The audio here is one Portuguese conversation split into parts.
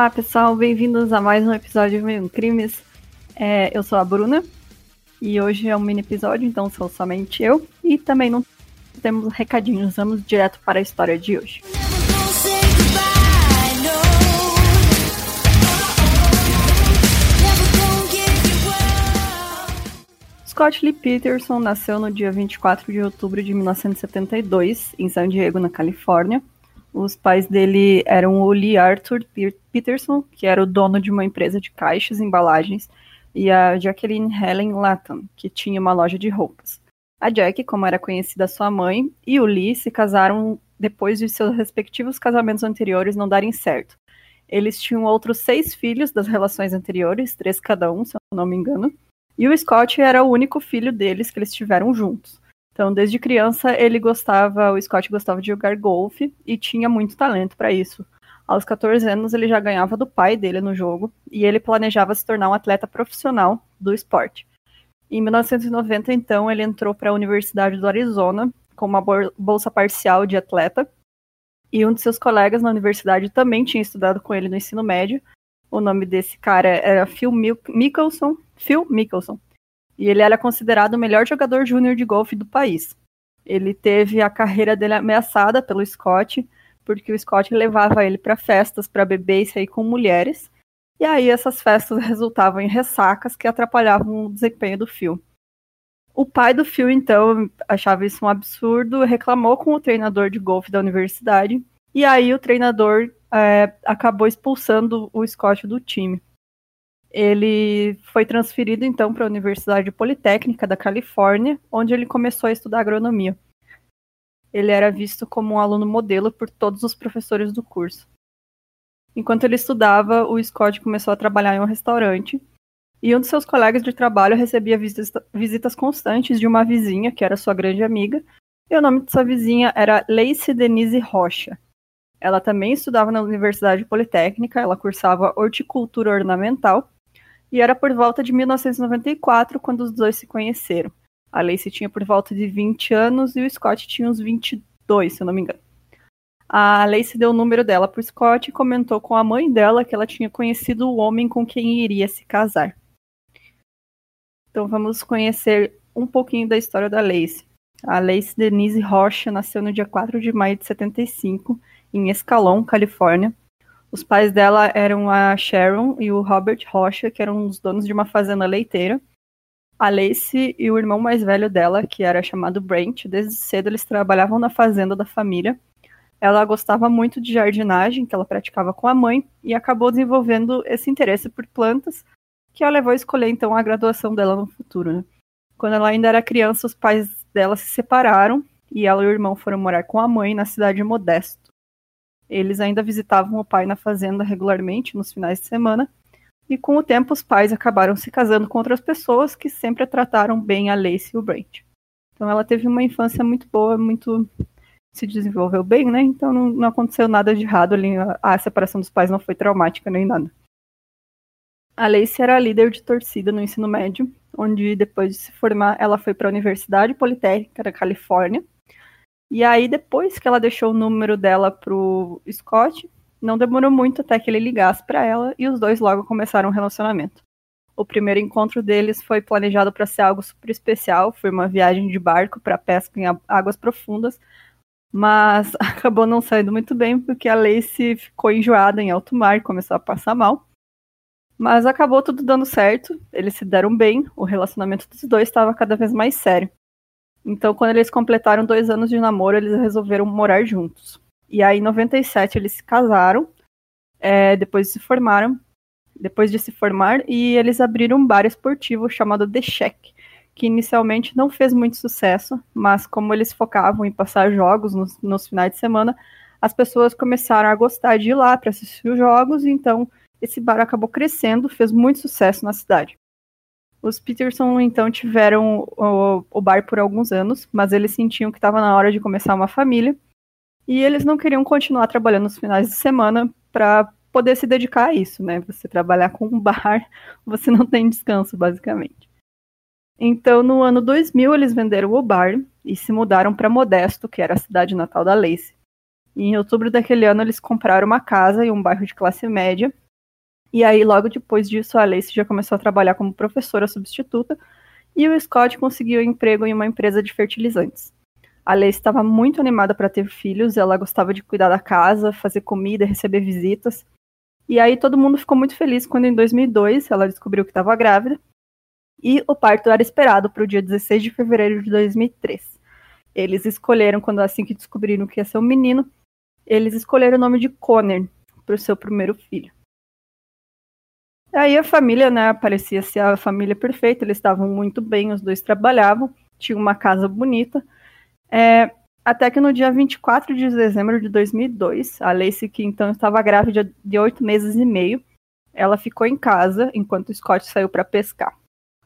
Olá, pessoal, bem-vindos a mais um episódio de Crimes. É, eu sou a Bruna e hoje é um mini episódio, então sou somente eu e também não temos recadinhos, vamos direto para a história de hoje. Scott Lee Peterson nasceu no dia 24 de outubro de 1972 em San Diego, na Califórnia. Os pais dele eram o Lee Arthur Peterson, que era o dono de uma empresa de caixas e embalagens, e a Jacqueline Helen Latham, que tinha uma loja de roupas. A Jack, como era conhecida sua mãe, e o Lee se casaram depois de seus respectivos casamentos anteriores não darem certo. Eles tinham outros seis filhos das relações anteriores, três cada um, se eu não me engano, e o Scott era o único filho deles que eles tiveram juntos. Então, desde criança, ele gostava, o Scott gostava de jogar golfe e tinha muito talento para isso. Aos 14 anos, ele já ganhava do pai dele no jogo e ele planejava se tornar um atleta profissional do esporte. Em 1990, então, ele entrou para a Universidade do Arizona com uma bolsa parcial de atleta. E um de seus colegas na universidade também tinha estudado com ele no ensino médio. O nome desse cara era Phil Mickelson. Phil Mickelson e ele era considerado o melhor jogador júnior de golfe do país. Ele teve a carreira dele ameaçada pelo Scott, porque o Scott levava ele para festas para beber e sair com mulheres, e aí essas festas resultavam em ressacas que atrapalhavam o desempenho do Phil. O pai do Phil, então, achava isso um absurdo, reclamou com o treinador de golfe da universidade, e aí o treinador é, acabou expulsando o Scott do time. Ele foi transferido então para a Universidade Politécnica da Califórnia, onde ele começou a estudar agronomia. Ele era visto como um aluno modelo por todos os professores do curso. Enquanto ele estudava, o Scott começou a trabalhar em um restaurante e um de seus colegas de trabalho recebia visitas constantes de uma vizinha, que era sua grande amiga, e o nome dessa vizinha era Lacey Denise Rocha. Ela também estudava na Universidade Politécnica, ela cursava horticultura ornamental e era por volta de 1994 quando os dois se conheceram. A Lacey tinha por volta de 20 anos e o Scott tinha uns 22, se eu não me engano. A Lacey deu o número dela para Scott e comentou com a mãe dela que ela tinha conhecido o homem com quem iria se casar. Então vamos conhecer um pouquinho da história da Lacey. A Lacey Denise Rocha nasceu no dia 4 de maio de 75 em Escalon, Califórnia, os pais dela eram a Sharon e o Robert Rocha, que eram os donos de uma fazenda leiteira. A Lacey e o irmão mais velho dela, que era chamado Brent, desde cedo eles trabalhavam na fazenda da família. Ela gostava muito de jardinagem, que ela praticava com a mãe, e acabou desenvolvendo esse interesse por plantas, que a levou a escolher então a graduação dela no futuro. Né? Quando ela ainda era criança, os pais dela se separaram e ela e o irmão foram morar com a mãe na cidade de Modesto. Eles ainda visitavam o pai na fazenda regularmente nos finais de semana, e com o tempo os pais acabaram se casando com outras pessoas que sempre trataram bem a Lacey e o Brent. Então ela teve uma infância muito boa, muito se desenvolveu bem, né? Então não, não aconteceu nada de errado ali, a, a separação dos pais não foi traumática nem nada. A Lacey era líder de torcida no ensino médio, onde depois de se formar, ela foi para a Universidade Politécnica da Califórnia, e aí, depois que ela deixou o número dela pro Scott, não demorou muito até que ele ligasse para ela e os dois logo começaram um relacionamento. O primeiro encontro deles foi planejado para ser algo super especial, foi uma viagem de barco para pesca em águas profundas, mas acabou não saindo muito bem porque a Lacey ficou enjoada em alto mar e começou a passar mal. Mas acabou tudo dando certo, eles se deram bem, o relacionamento dos dois estava cada vez mais sério. Então, quando eles completaram dois anos de namoro, eles resolveram morar juntos. E aí, em 97, eles se casaram, é, depois se formaram, depois de se formar, e eles abriram um bar esportivo chamado The Shack, que inicialmente não fez muito sucesso, mas como eles focavam em passar jogos nos, nos finais de semana, as pessoas começaram a gostar de ir lá para assistir os jogos, então esse bar acabou crescendo, fez muito sucesso na cidade. Os Peterson, então, tiveram o, o bar por alguns anos, mas eles sentiam que estava na hora de começar uma família. E eles não queriam continuar trabalhando nos finais de semana para poder se dedicar a isso, né? Você trabalhar com um bar, você não tem descanso, basicamente. Então, no ano 2000, eles venderam o bar e se mudaram para Modesto, que era a cidade natal da Lacey. E em outubro daquele ano, eles compraram uma casa em um bairro de classe média. E aí, logo depois disso, a Lacey já começou a trabalhar como professora substituta e o Scott conseguiu emprego em uma empresa de fertilizantes. A Lacey estava muito animada para ter filhos, ela gostava de cuidar da casa, fazer comida, receber visitas. E aí todo mundo ficou muito feliz quando em 2002 ela descobriu que estava grávida. E o parto era esperado para o dia 16 de fevereiro de 2003. Eles escolheram, quando assim que descobriram que ia ser um menino, eles escolheram o nome de Conner para o seu primeiro filho. Aí a família, né, parecia ser a família perfeita, eles estavam muito bem, os dois trabalhavam, tinham uma casa bonita. É, até que no dia 24 de dezembro de 2002, a Lacey, que então estava grávida de oito meses e meio, ela ficou em casa enquanto Scott saiu para pescar.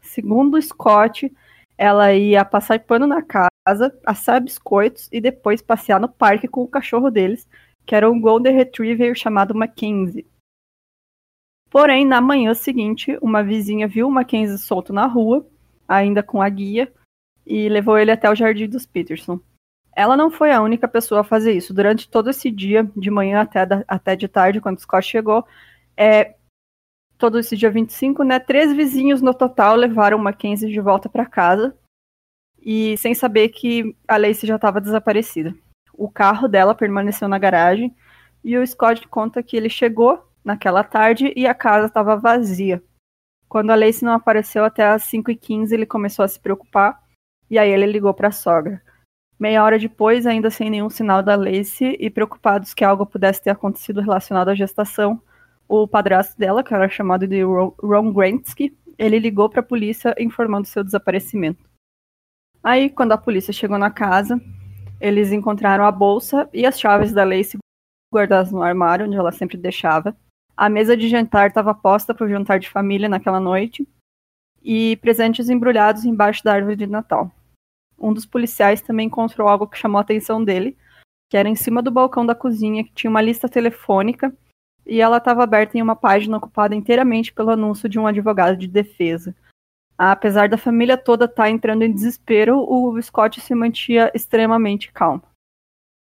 Segundo Scott, ela ia passar pano na casa, assar biscoitos e depois passear no parque com o cachorro deles, que era um Golden Retriever chamado Mackenzie. Porém, na manhã seguinte, uma vizinha viu o Mackenzie solto na rua, ainda com a guia, e levou ele até o jardim dos Peterson. Ela não foi a única pessoa a fazer isso. Durante todo esse dia, de manhã até, da, até de tarde, quando Scott chegou, é, todo esse dia 25, né, três vizinhos no total levaram Mackenzie de volta para casa, e sem saber que a Lacey já estava desaparecida. O carro dela permaneceu na garagem, e o Scott conta que ele chegou naquela tarde e a casa estava vazia. Quando a Lacey não apareceu até as 5h15, ele começou a se preocupar e aí ele ligou para a sogra. Meia hora depois, ainda sem nenhum sinal da Lacey e preocupados que algo pudesse ter acontecido relacionado à gestação, o padrasto dela, que era chamado de Ron Grantsky, ele ligou para a polícia informando seu desaparecimento. Aí, quando a polícia chegou na casa, eles encontraram a bolsa e as chaves da Lacey guardadas no armário, onde ela sempre deixava. A mesa de jantar estava posta para o jantar de família naquela noite e presentes embrulhados embaixo da árvore de Natal. Um dos policiais também encontrou algo que chamou a atenção dele, que era em cima do balcão da cozinha, que tinha uma lista telefônica e ela estava aberta em uma página ocupada inteiramente pelo anúncio de um advogado de defesa. Apesar da família toda estar tá entrando em desespero, o Scott se mantinha extremamente calmo.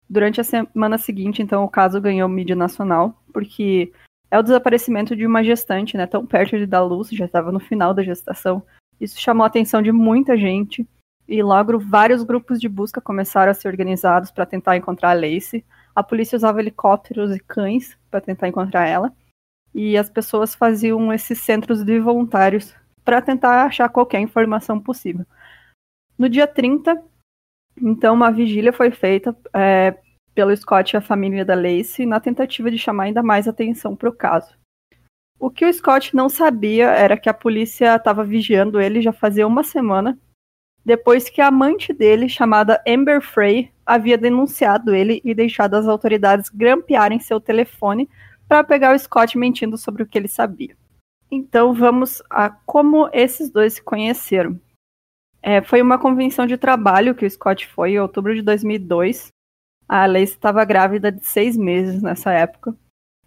Durante a semana seguinte, então, o caso ganhou mídia nacional, porque é o desaparecimento de uma gestante, né, tão perto de dar luz, já estava no final da gestação. Isso chamou a atenção de muita gente e logo vários grupos de busca começaram a ser organizados para tentar encontrar a Lacey. A polícia usava helicópteros e cães para tentar encontrar ela. E as pessoas faziam esses centros de voluntários para tentar achar qualquer informação possível. No dia 30, então, uma vigília foi feita é, pelo Scott e a família da Lacey na tentativa de chamar ainda mais atenção para o caso. O que o Scott não sabia era que a polícia estava vigiando ele já fazia uma semana, depois que a amante dele, chamada Amber Frey, havia denunciado ele e deixado as autoridades grampearem seu telefone para pegar o Scott mentindo sobre o que ele sabia. Então vamos a como esses dois se conheceram. É, foi uma convenção de trabalho que o Scott foi em outubro de 2002, a Lacey estava grávida de seis meses nessa época.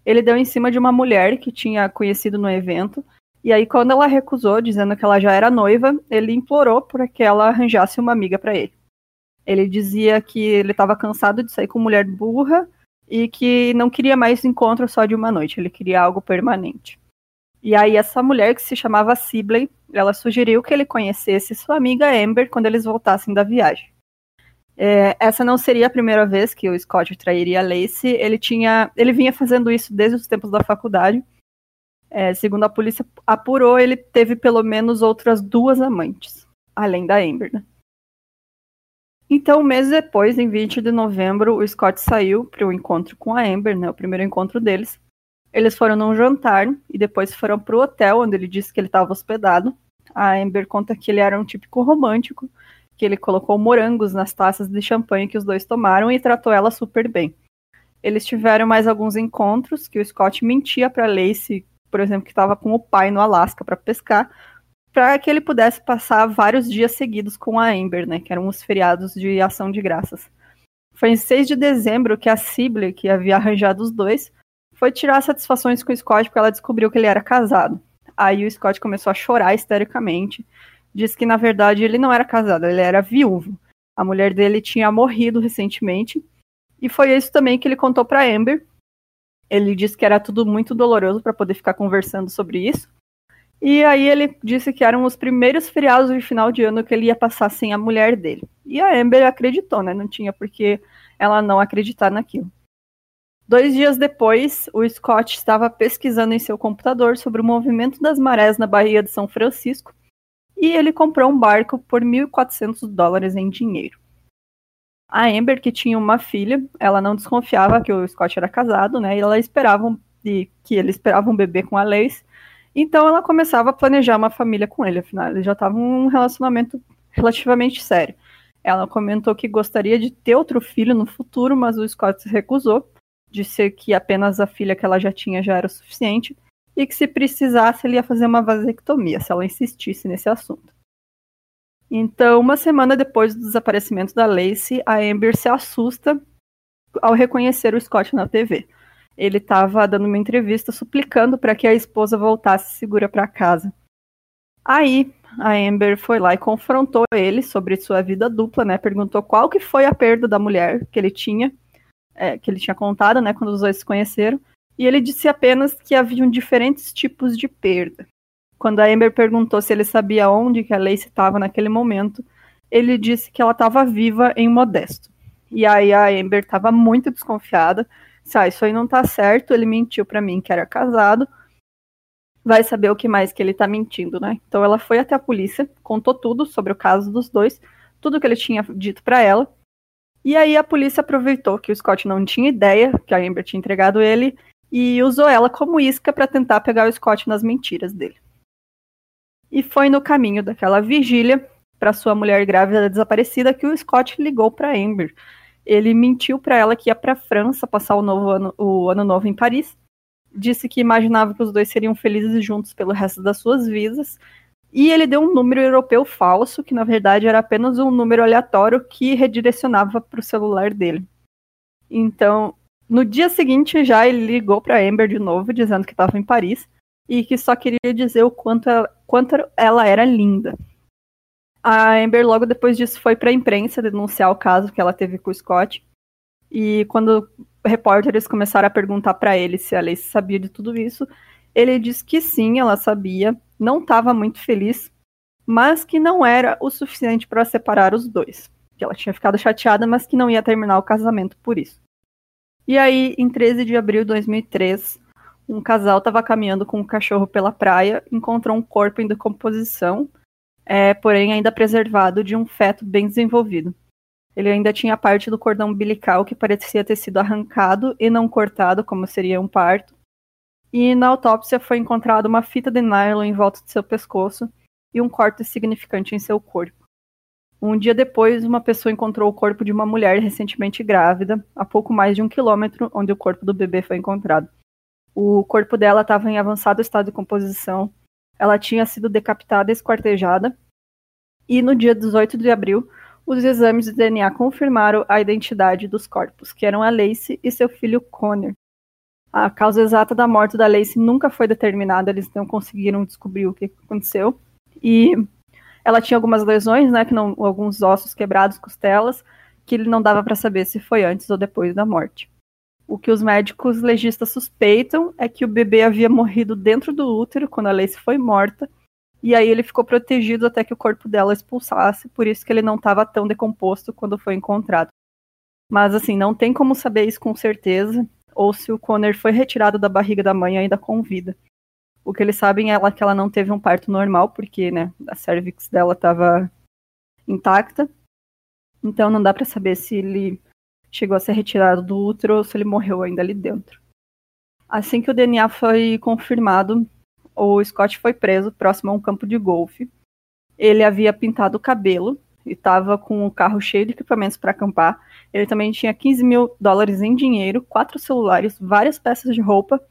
Ele deu em cima de uma mulher que tinha conhecido no evento. E aí, quando ela recusou, dizendo que ela já era noiva, ele implorou para que ela arranjasse uma amiga para ele. Ele dizia que ele estava cansado de sair com mulher burra e que não queria mais encontro só de uma noite, ele queria algo permanente. E aí, essa mulher, que se chamava Sibley, ela sugeriu que ele conhecesse sua amiga Amber quando eles voltassem da viagem. É, essa não seria a primeira vez que o Scott trairia a Lacey. Ele tinha, ele vinha fazendo isso desde os tempos da faculdade. É, segundo a polícia apurou, ele teve pelo menos outras duas amantes, além da Amber. Né? Então, um mês depois, em 20 de novembro, o Scott saiu para o encontro com a Amber, né, o primeiro encontro deles. Eles foram num jantar e depois foram para o hotel onde ele disse que ele estava hospedado. A Amber conta que ele era um típico romântico que ele colocou morangos nas taças de champanhe que os dois tomaram e tratou ela super bem. Eles tiveram mais alguns encontros que o Scott mentia para Lacey, por exemplo, que estava com o pai no Alasca para pescar, para que ele pudesse passar vários dias seguidos com a Amber, né, que eram os feriados de ação de graças. Foi em 6 de dezembro que a Sibley, que havia arranjado os dois, foi tirar satisfações com o Scott porque ela descobriu que ele era casado. Aí o Scott começou a chorar histericamente diz que na verdade ele não era casado, ele era viúvo. A mulher dele tinha morrido recentemente E foi isso também que ele contou para Amber. Ele disse que era tudo muito doloroso para poder ficar conversando sobre isso. E aí ele disse que eram os primeiros feriados de final de ano que ele ia passar sem a mulher dele. E a Amber acreditou, né? Não tinha por que ela não acreditar naquilo. Dois dias depois, o Scott estava pesquisando em seu computador sobre o movimento das marés na Baía de São Francisco e ele comprou um barco por 1.400 dólares em dinheiro. A Amber, que tinha uma filha, ela não desconfiava que o Scott era casado, né? E ela esperava que ele esperava um bebê com a Lace. Então ela começava a planejar uma família com ele, afinal, eles já estavam em um relacionamento relativamente sério. Ela comentou que gostaria de ter outro filho no futuro, mas o Scott se recusou, disse que apenas a filha que ela já tinha já era o suficiente e que se precisasse ele ia fazer uma vasectomia, se ela insistisse nesse assunto. Então, uma semana depois do desaparecimento da Lacey, a Amber se assusta ao reconhecer o Scott na TV. Ele estava dando uma entrevista suplicando para que a esposa voltasse segura para casa. Aí, a Amber foi lá e confrontou ele sobre sua vida dupla, né? Perguntou qual que foi a perda da mulher que ele tinha, é, que ele tinha contado, né, quando os dois se conheceram. E ele disse apenas que haviam diferentes tipos de perda. Quando a Amber perguntou se ele sabia onde que a Lacey estava naquele momento, ele disse que ela estava viva em Modesto. E aí a Amber estava muito desconfiada. Se ah, isso aí não tá certo, ele mentiu para mim que era casado. Vai saber o que mais que ele tá mentindo, né? Então ela foi até a polícia, contou tudo sobre o caso dos dois, tudo que ele tinha dito para ela. E aí a polícia aproveitou que o Scott não tinha ideia que a Amber tinha entregado ele e usou ela como isca para tentar pegar o Scott nas mentiras dele e foi no caminho daquela vigília para sua mulher grávida desaparecida que o Scott ligou para Amber. Ele mentiu para ela que ia para França passar o, novo ano, o ano novo em Paris. Disse que imaginava que os dois seriam felizes juntos pelo resto das suas vidas. E ele deu um número europeu falso, que na verdade era apenas um número aleatório que redirecionava para o celular dele. Então, no dia seguinte já ele ligou para Amber de novo, dizendo que estava em Paris e que só queria dizer o quanto ela, quanto ela era linda. A Amber logo depois disso foi para a imprensa denunciar o caso que ela teve com o Scott. E quando repórteres começaram a perguntar para ele se a Lacey sabia de tudo isso, ele disse que sim, ela sabia, não estava muito feliz, mas que não era o suficiente para separar os dois. Que ela tinha ficado chateada, mas que não ia terminar o casamento por isso. E aí, em 13 de abril de 2003, um casal estava caminhando com um cachorro pela praia, encontrou um corpo em decomposição, é, porém ainda preservado de um feto bem desenvolvido. Ele ainda tinha parte do cordão umbilical que parecia ter sido arrancado e não cortado, como seria um parto. E na autópsia foi encontrada uma fita de nylon em volta de seu pescoço e um corte significante em seu corpo. Um dia depois, uma pessoa encontrou o corpo de uma mulher recentemente grávida, a pouco mais de um quilômetro onde o corpo do bebê foi encontrado. O corpo dela estava em avançado estado de composição. Ela tinha sido decapitada e esquartejada. E no dia 18 de abril, os exames de DNA confirmaram a identidade dos corpos, que eram a Lacey e seu filho Connor. A causa exata da morte da Lacey nunca foi determinada, eles não conseguiram descobrir o que aconteceu. E ela tinha algumas lesões, né, que não, alguns ossos quebrados, costelas, que não dava para saber se foi antes ou depois da morte. O que os médicos legistas suspeitam é que o bebê havia morrido dentro do útero quando a Lacey foi morta, e aí ele ficou protegido até que o corpo dela expulsasse, por isso que ele não estava tão decomposto quando foi encontrado. Mas assim, não tem como saber isso com certeza, ou se o Connor foi retirado da barriga da mãe ainda com vida. O que eles sabem é que ela não teve um parto normal, porque né, a cervix dela estava intacta. Então não dá para saber se ele chegou a ser retirado do útero ou se ele morreu ainda ali dentro. Assim que o DNA foi confirmado, o Scott foi preso próximo a um campo de golfe. Ele havia pintado o cabelo e estava com o carro cheio de equipamentos para acampar. Ele também tinha 15 mil dólares em dinheiro, quatro celulares, várias peças de roupa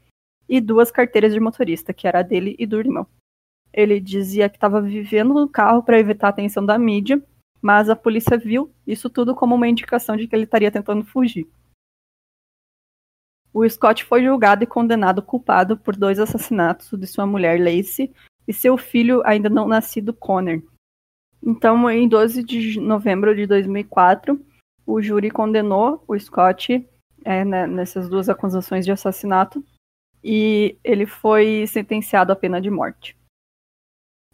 e duas carteiras de motorista, que era a dele e do irmão. Ele dizia que estava vivendo no carro para evitar a atenção da mídia mas a polícia viu isso tudo como uma indicação de que ele estaria tentando fugir. O Scott foi julgado e condenado culpado por dois assassinatos de sua mulher Lacey e seu filho ainda não nascido Connor. Então, em 12 de novembro de 2004, o júri condenou o Scott é, né, nessas duas acusações de assassinato e ele foi sentenciado à pena de morte.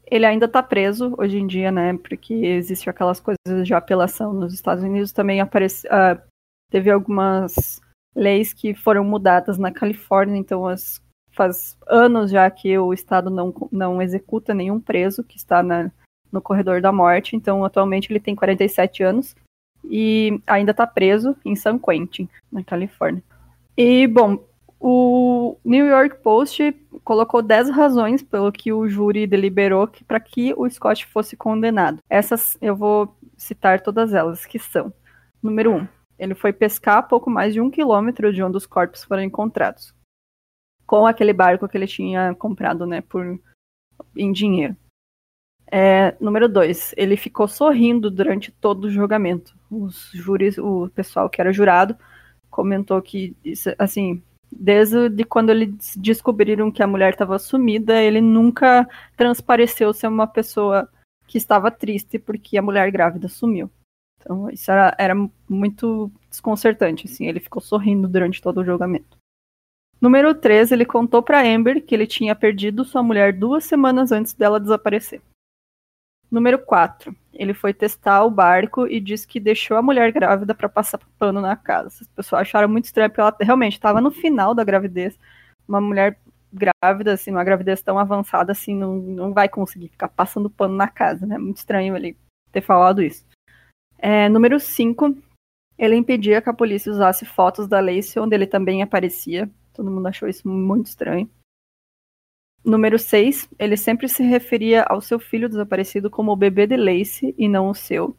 Ele ainda está preso hoje em dia, né? Porque existe aquelas coisas de apelação nos Estados Unidos. Também aparece, uh, teve algumas leis que foram mudadas na Califórnia, então as, faz anos já que o estado não, não executa nenhum preso que está na, no corredor da morte. Então, atualmente ele tem 47 anos e ainda está preso em San Quentin, na Califórnia. E, bom, o New York Post colocou 10 razões pelo que o júri deliberou para que o Scott fosse condenado. Essas eu vou citar todas elas, que são: número 1, um, ele foi pescar a pouco mais de um quilômetro de onde os corpos foram encontrados, com aquele barco que ele tinha comprado, né, por em dinheiro. É, número 2, ele ficou sorrindo durante todo o julgamento. Os júris, o pessoal que era jurado comentou que, assim, Desde de quando eles descobriram que a mulher estava sumida, ele nunca transpareceu ser uma pessoa que estava triste porque a mulher grávida sumiu. Então isso era, era muito desconcertante, assim. Ele ficou sorrindo durante todo o julgamento. Número 3, ele contou para Amber que ele tinha perdido sua mulher duas semanas antes dela desaparecer. Número 4. Ele foi testar o barco e disse que deixou a mulher grávida para passar pano na casa. As pessoas acharam muito estranho, porque ela realmente estava no final da gravidez. Uma mulher grávida, assim, uma gravidez tão avançada, assim, não, não vai conseguir ficar passando pano na casa, né? Muito estranho ele ter falado isso. É, número 5. Ele impedia que a polícia usasse fotos da Lacey, onde ele também aparecia. Todo mundo achou isso muito estranho. Número 6, ele sempre se referia ao seu filho desaparecido como o bebê de Lacey e não o seu.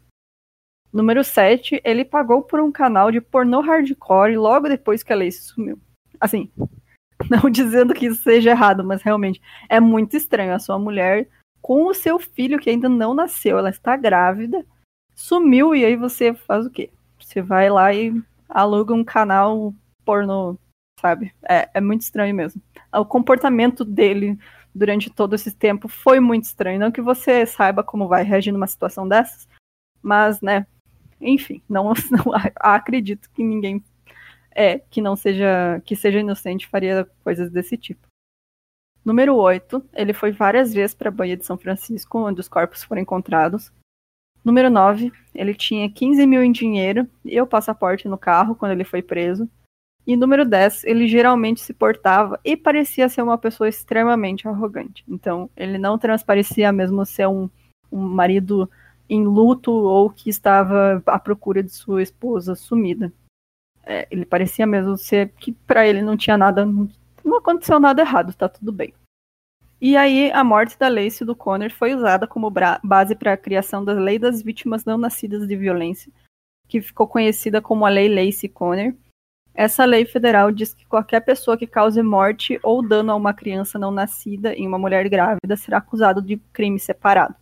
Número 7, ele pagou por um canal de pornô hardcore logo depois que a Lacey sumiu. Assim, não dizendo que isso seja errado, mas realmente é muito estranho a sua mulher com o seu filho que ainda não nasceu, ela está grávida, sumiu e aí você faz o quê? Você vai lá e aluga um canal pornô, sabe? É, é muito estranho mesmo o comportamento dele durante todo esse tempo foi muito estranho. Não que você saiba como vai reagir numa situação dessas, mas, né, enfim, não, não acredito que ninguém é que não seja que seja inocente faria coisas desse tipo. Número 8, ele foi várias vezes para a Baía de São Francisco, onde os corpos foram encontrados. Número 9, ele tinha 15 mil em dinheiro e o passaporte no carro quando ele foi preso. E número 10, ele geralmente se portava e parecia ser uma pessoa extremamente arrogante. Então, ele não transparecia mesmo ser um, um marido em luto ou que estava à procura de sua esposa sumida. É, ele parecia mesmo ser que para ele não tinha nada, não, aconteceu nada errado, tá tudo bem. E aí, a morte da Lacey do Connor foi usada como base para a criação da Lei das Vítimas Não Nascidas de Violência, que ficou conhecida como a Lei Lacey Connor, essa lei federal diz que qualquer pessoa que cause morte ou dano a uma criança não nascida em uma mulher grávida será acusado de crime separado.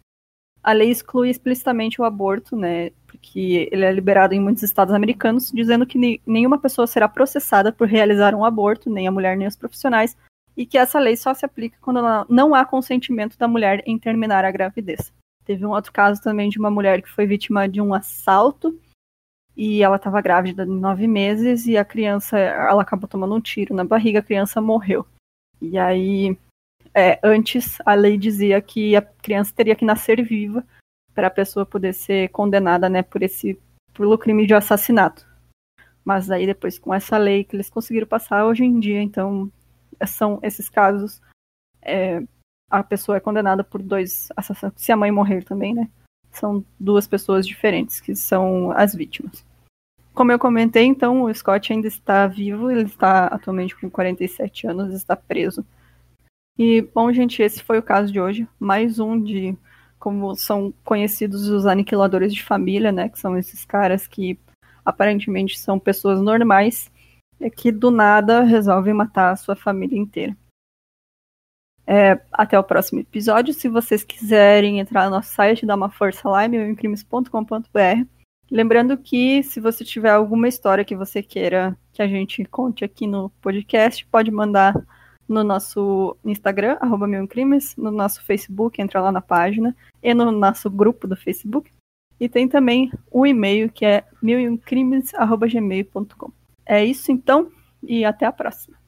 A lei exclui explicitamente o aborto, né, porque ele é liberado em muitos estados americanos, dizendo que nenhuma pessoa será processada por realizar um aborto, nem a mulher nem os profissionais, e que essa lei só se aplica quando não há consentimento da mulher em terminar a gravidez. Teve um outro caso também de uma mulher que foi vítima de um assalto e ela estava grávida de nove meses e a criança, ela acabou tomando um tiro na barriga, a criança morreu. E aí, é, antes a lei dizia que a criança teria que nascer viva para a pessoa poder ser condenada, né, por esse pelo crime de assassinato. Mas aí depois com essa lei que eles conseguiram passar hoje em dia, então são esses casos é, a pessoa é condenada por dois assassinatos, se a mãe morrer também, né? São duas pessoas diferentes, que são as vítimas. Como eu comentei, então, o Scott ainda está vivo, ele está atualmente com 47 anos, está preso. E, bom, gente, esse foi o caso de hoje. Mais um de como são conhecidos os aniquiladores de família, né? Que são esses caras que aparentemente são pessoas normais e que do nada resolvem matar a sua família inteira. É, até o próximo episódio. Se vocês quiserem entrar no nosso site, dar uma força lá, meuemcrimes.com.br. Lembrando que se você tiver alguma história que você queira que a gente conte aqui no podcast, pode mandar no nosso Instagram, arroba no nosso Facebook, entra lá na página, e no nosso grupo do Facebook. E tem também um e-mail que é milimcrimes.gmail.com. É isso então, e até a próxima.